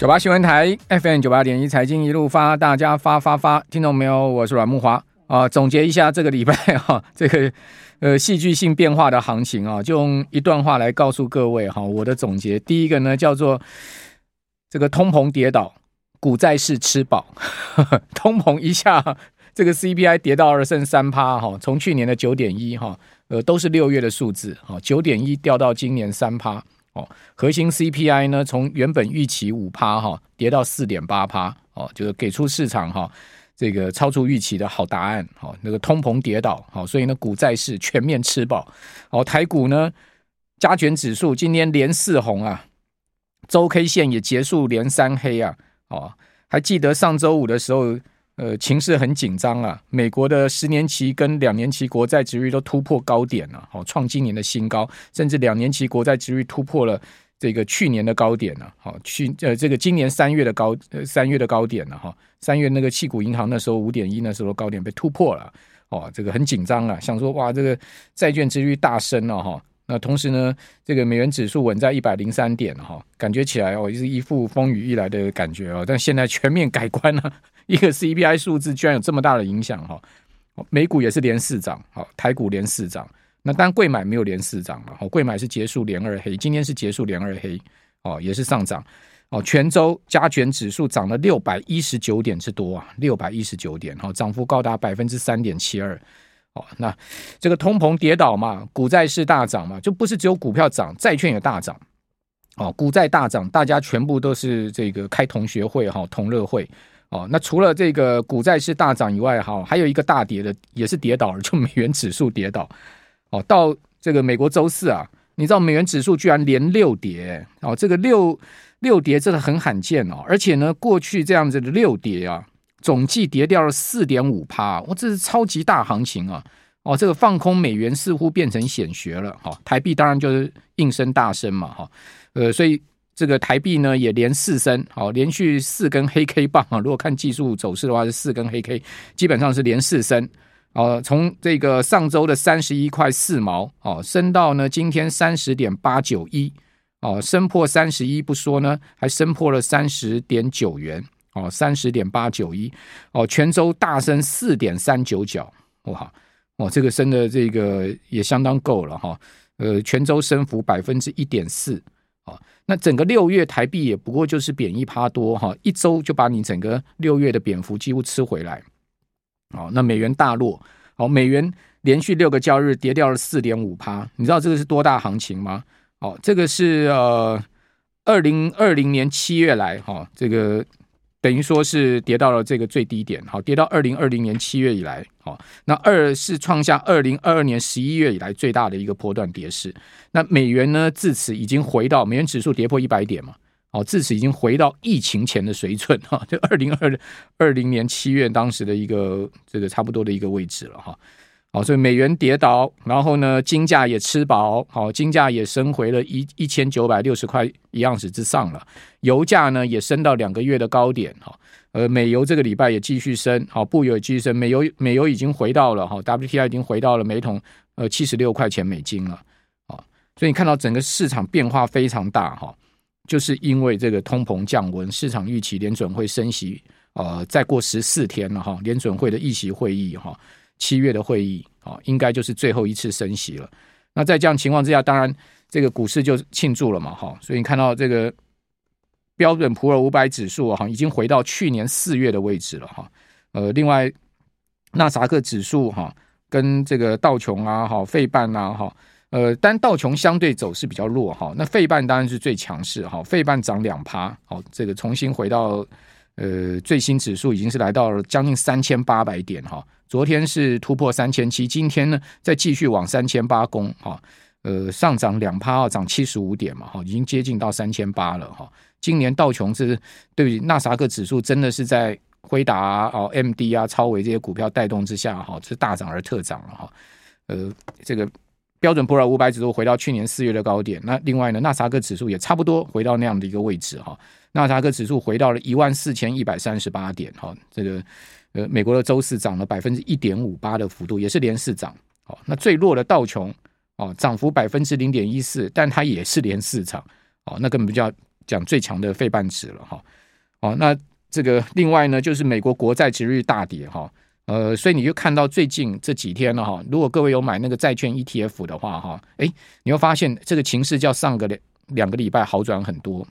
九八新闻台 FM 九八点一财经一路发，大家发发发，听懂没有？我是阮木华啊。总结一下这个礼拜 哈，这个呃戏剧性变化的行情啊，就用一段话来告诉各位哈。我的总结，第一个呢叫做这个通膨跌倒，股债市吃饱。通膨一下，这个 CPI 跌到二剩三趴哈，从去年的九点一哈，呃都是六月的数字哈，九点一掉到今年三趴。哦，核心 CPI 呢，从原本预期五趴哈，跌到四点八趴哦，就是给出市场哈这个超出预期的好答案。哦，那个通膨跌倒，好，所以呢，股债市全面吃饱。哦，台股呢，加权指数今天连四红啊，周 K 线也结束连三黑啊。哦，还记得上周五的时候。呃，情势很紧张啊！美国的十年期跟两年期国债殖率都突破高点了，好，创今年的新高，甚至两年期国债殖率突破了这个去年的高点了，好，去呃这个今年三月的高呃三月的高点了哈，三月那个气股银行那时候五点一那时候高点被突破了，哦，这个很紧张啊，想说哇，这个债券殖率大升了哈。那同时呢，这个美元指数稳在一百零三点哈，感觉起来哦就，是一副风雨欲来的感觉哦。但现在全面改观了，一个 CPI 数字居然有这么大的影响哈。美股也是连四涨，好，台股连四涨。那当然柜买没有连四涨了，好，贵买是结束连二黑，今天是结束连二黑，哦，也是上涨。哦，全周加权指数涨了六百一十九点之多啊，六百一十九点，好，涨幅高达百分之三点七二。哦，那这个通膨跌倒嘛，股债市大涨嘛，就不是只有股票涨，债券也大涨。哦，股债大涨，大家全部都是这个开同学会哈，同乐会。哦，那除了这个股债是大涨以外，哈，还有一个大跌的，也是跌倒了，就美元指数跌倒。哦，到这个美国周四啊，你知道美元指数居然连六跌，哦，这个六六跌真的很罕见哦，而且呢，过去这样子的六跌啊。总计跌掉了四点五趴，哇，这是超级大行情啊！哦，这个放空美元似乎变成显学了哈。台币当然就是应声大升嘛哈。呃，所以这个台币呢也连四升，好，连续四根黑 K 棒啊。如果看技术走势的话，是四根黑 K，基本上是连四升。哦，从这个上周的三十一块四毛哦，升到呢今天三十点八九一哦，升破三十一不说呢，还升破了三十点九元。哦，三十点八九一，哦，全周大升四点三九角，哇，哦，这个升的这个也相当够了哈，呃，全周升幅百分之一点四，哦，那整个六月台币也不过就是贬一趴多哈，一周就把你整个六月的贬幅几乎吃回来，哦，那美元大落，哦，美元连续六个交易日跌掉了四点五趴，你知道这个是多大行情吗？哦，这个是呃，二零二零年七月来哈，这个。等于说是跌到了这个最低点，好，跌到二零二零年七月以来，好，那二是创下二零二二年十一月以来最大的一个波段跌势。那美元呢，自此已经回到美元指数跌破一百点嘛，好，自此已经回到疫情前的水准哈，就二零二二零年七月当时的一个这个差不多的一个位置了哈。好，所以美元跌倒，然后呢，金价也吃饱，好，金价也升回了一一千九百六十块一盎司之上了。油价呢也升到两个月的高点，哈，呃，美油这个礼拜也继续升，好，布油也继续升，美油美油已经回到了哈，WTI 已经回到了每桶呃七十六块钱美金了，啊，所以你看到整个市场变化非常大哈，就是因为这个通膨降温，市场预期联准会升息，呃，再过十四天了哈，联准会的议息会议哈。七月的会议啊，应该就是最后一次升息了。那在这样情况之下，当然这个股市就庆祝了嘛，哈。所以你看到这个标准普尔五百指数哈，已经回到去年四月的位置了哈。呃，另外纳萨克指数哈，跟这个道琼啊，哈，费半啊，哈，呃，但道琼相对走势比较弱哈。那费半当然是最强势哈，费半涨两趴，好，这个重新回到。呃，最新指数已经是来到了将近三千八百点哈，昨天是突破三千七，今天呢再继续往三千八攻哈，呃，上涨两趴，涨七十五点嘛哈，已经接近到三千八了哈。今年道琼是对纳萨克指数真的是在辉达啊、MD 啊、超维这些股票带动之下哈，是大涨而特涨了哈。呃，这个标准普尔五百指数回到去年四月的高点，那另外呢，纳萨克指数也差不多回到那样的一个位置哈。纳斯达克指数回到了一万四千一百三十八点，哈，这个呃，美国的周四涨了百分之一点五八的幅度，也是连四涨，好，那最弱的道琼，哦，涨幅百分之零点一四，但它也是连四涨，哦，那根本就叫讲最强的费半指了哈。哦，那这个另外呢，就是美国国债殖利率大跌哈。呃，所以你就看到最近这几天了哈。如果各位有买那个债券 ETF 的话哈，哎，你会发现这个情势较上个两两个礼拜好转很多。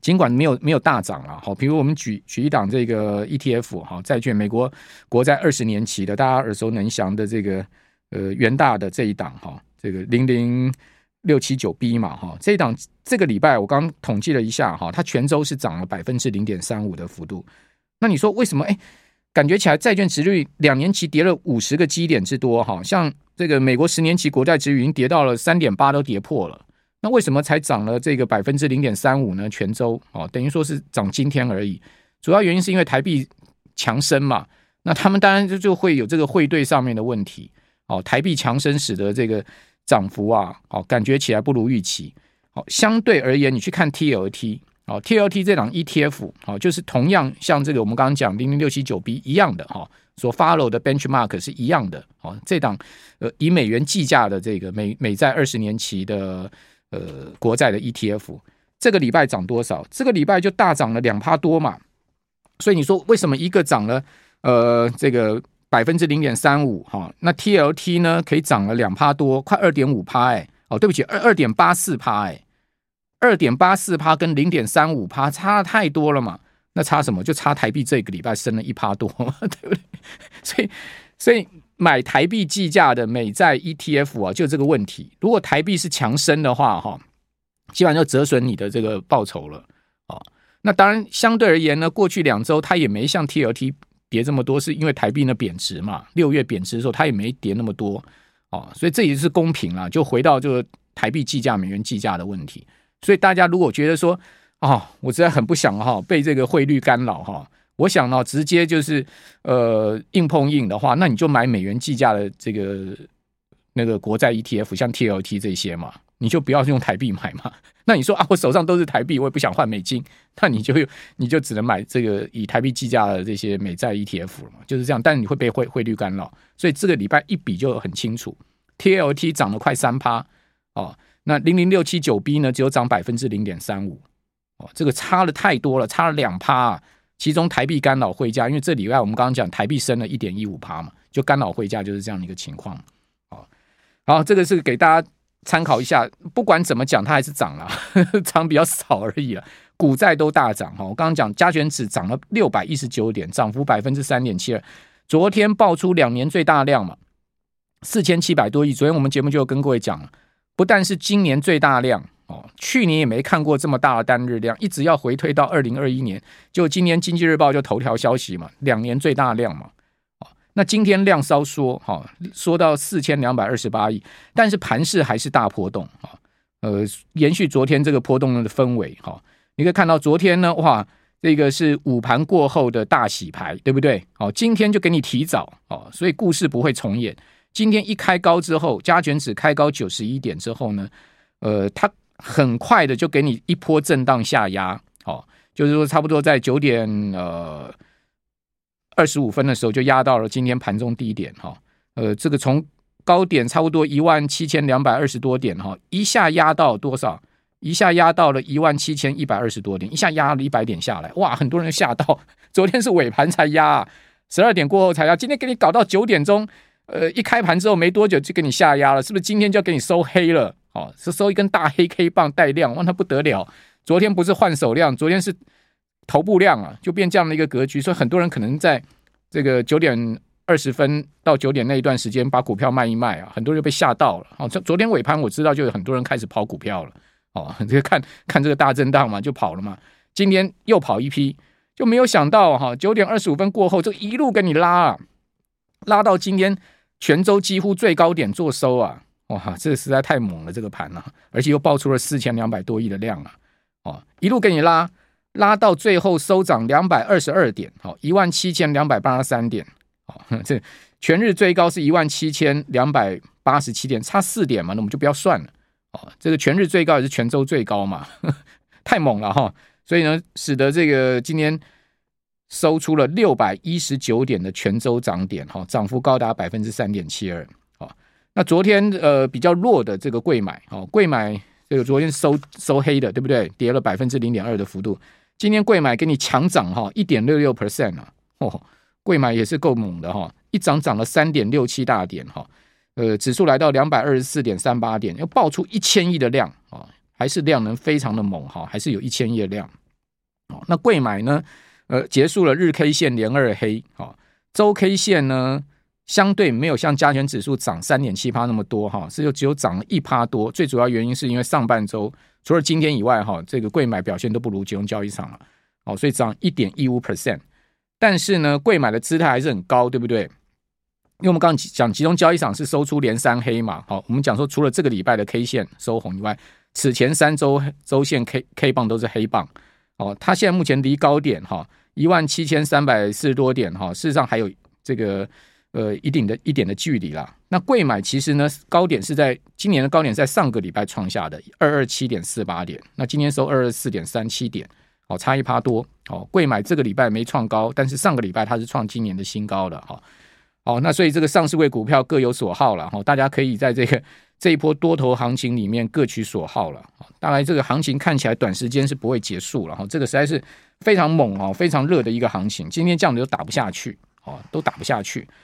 尽管没有没有大涨了哈，比如我们举举一档这个 ETF 哈，债券美国国债二十年期的，大家耳熟能详的这个呃元大的这一档哈，这个零零六七九 B 嘛哈，这一档这个礼拜我刚统计了一下哈，它全周是涨了百分之零点三五的幅度。那你说为什么？哎，感觉起来债券殖率两年期跌了五十个基点之多哈，像这个美国十年期国债殖率已经跌到了三点八，都跌破了。那为什么才涨了这个百分之零点三五呢？全周哦，等于说是涨今天而已。主要原因是因为台币强升嘛。那他们当然就就会有这个汇兑上面的问题哦。台币强升使得这个涨幅啊，哦，感觉起来不如预期。好，相对而言，你去看 TLT 哦，TLT 这档 ETF 哦，就是同样像这个我们刚刚讲零零六七九 B 一样的哈，所 follow 的 benchmark 是一样的哦。这档呃以美元计价的这个美美债二十年期的。呃，国债的 ETF 这个礼拜涨多少？这个礼拜就大涨了两趴多嘛。所以你说为什么一个涨了呃这个百分之零点三五哈？那 TLT 呢可以涨了两趴多，快二点五趴哎哦，对不起，二二点八四趴哎，二点八四趴跟零点三五趴差太多了嘛。那差什么？就差台币这个礼拜升了一趴多，对不对？所以所以。买台币计价的美债 ETF 啊，就这个问题。如果台币是强升的话，哈，基本上就折损你的这个报酬了。哦，那当然相对而言呢，过去两周它也没像 TLT 跌这么多，是因为台币呢贬值嘛。六月贬值的时候，它也没跌那么多。哦，所以这也是公平啦。就回到这个台币计价、美元计价的问题。所以大家如果觉得说，哦，我实在很不想哈被这个汇率干扰哈。我想呢，直接就是呃硬碰硬的话，那你就买美元计价的这个那个国债 ETF，像 TLT 这些嘛，你就不要用台币买嘛。那你说啊，我手上都是台币，我也不想换美金，那你就你就只能买这个以台币计价的这些美债 ETF 了嘛，就是这样。但你会被汇汇率干扰，所以这个礼拜一比就很清楚，TLT 涨了快三趴哦，那零零六七九 B 呢只有涨百分之零点三五哦，这个差的太多了，差了两趴啊。其中台币干扰汇价，因为这礼拜我们刚刚讲台币升了一点一五趴嘛，就干扰汇价就是这样的一个情况。好，好，这个是给大家参考一下。不管怎么讲，它还是涨了，涨比较少而已了。股债都大涨哈，我刚刚讲加权指涨了六百一十九点，涨幅百分之三点七二。昨天爆出两年最大量嘛，四千七百多亿。昨天我们节目就跟各位讲了，不但是今年最大量。哦，去年也没看过这么大的单日量，一直要回推到二零二一年，就今年经济日报就头条消息嘛，两年最大量嘛。哦，那今天量稍缩，哈，缩到四千两百二十八亿，但是盘势还是大波动啊。呃，延续昨天这个波动的氛围，哈，你可以看到昨天呢，哇，这个是午盘过后的大洗牌，对不对？哦，今天就给你提早哦，所以故事不会重演。今天一开高之后，加权指开高九十一点之后呢，呃，它。很快的就给你一波震荡下压，哦，就是说差不多在九点呃二十五分的时候就压到了今天盘中低点，哈，呃，这个从高点差不多一万七千两百二十多点，哈，一下压到多少？一下压到了一万七千一百二十多点，一下压了一百点下来，哇，很多人吓到。昨天是尾盘才压，十二点过后才压，今天给你搞到九点钟，呃，一开盘之后没多久就给你下压了，是不是？今天就要给你收黑了？哦，是收一根大黑 K 棒带量，哇，那不得了！昨天不是换手量，昨天是头部量啊，就变这样的一个格局。所以很多人可能在这个九点二十分到九点那一段时间把股票卖一卖啊，很多人被吓到了。哦，昨天尾盘我知道就有很多人开始跑股票了。哦，这 个看看这个大震荡嘛，就跑了嘛。今天又跑一批，就没有想到哈，九点二十五分过后就一路跟你拉啊，拉到今天全州几乎最高点做收啊。哇，这个实在太猛了，这个盘、啊，而且又爆出了四千两百多亿的量啊！哦，一路给你拉，拉到最后收涨两百二十二点，好，一万七千两百八十三点，好，这全日最高是一万七千两百八十七点，差四点嘛，那我们就不要算了。哦，这个全日最高也是全州最高嘛，太猛了哈！所以呢，使得这个今天收出了六百一十九点的全周涨点，哈，涨幅高达百分之三点七二。那昨天呃比较弱的这个贵买哦，贵买这个昨天收收黑的，对不对？跌了百分之零点二的幅度。今天贵买给你强涨哈，一点六六 percent 啊，哦，贵买也是够猛的哈，一涨涨了三点六七大点哈，呃，指数来到两百二十四点三八点，要爆出一千亿的量啊，还是量能非常的猛哈，还是有一千亿的量。哦，那贵买呢？呃，结束了日 K 线连二黑，哈，周 K 线呢？相对没有像加权指数涨三点七趴那么多哈，是就只有涨了一趴多。最主要原因是因为上半周除了今天以外哈，这个贵买表现都不如集中交易场了，哦，所以涨一点一五 percent。但是呢，贵买的姿态还是很高，对不对？因为我们刚刚讲集中交易场是收出连三黑嘛，好，我们讲说除了这个礼拜的 K 线收红以外，此前三周周线 K K 棒都是黑棒，哦，它现在目前离高点哈一万七千三百四十多点哈，事实上还有这个。呃，一定的一点的距离啦。那贵买其实呢，高点是在今年的高点在上个礼拜创下的二二七点四八点，那今天收二二四点三七点，哦，差一趴多。哦，贵买这个礼拜没创高，但是上个礼拜它是创今年的新高的哈。哦，那所以这个上市位股票各有所好了哈，大家可以在这个这一波多头行情里面各取所好了。当然，这个行情看起来短时间是不会结束了哈，这个实在是非常猛啊，非常热的一个行情，今天这样子都打不下去，哦，都打不下去。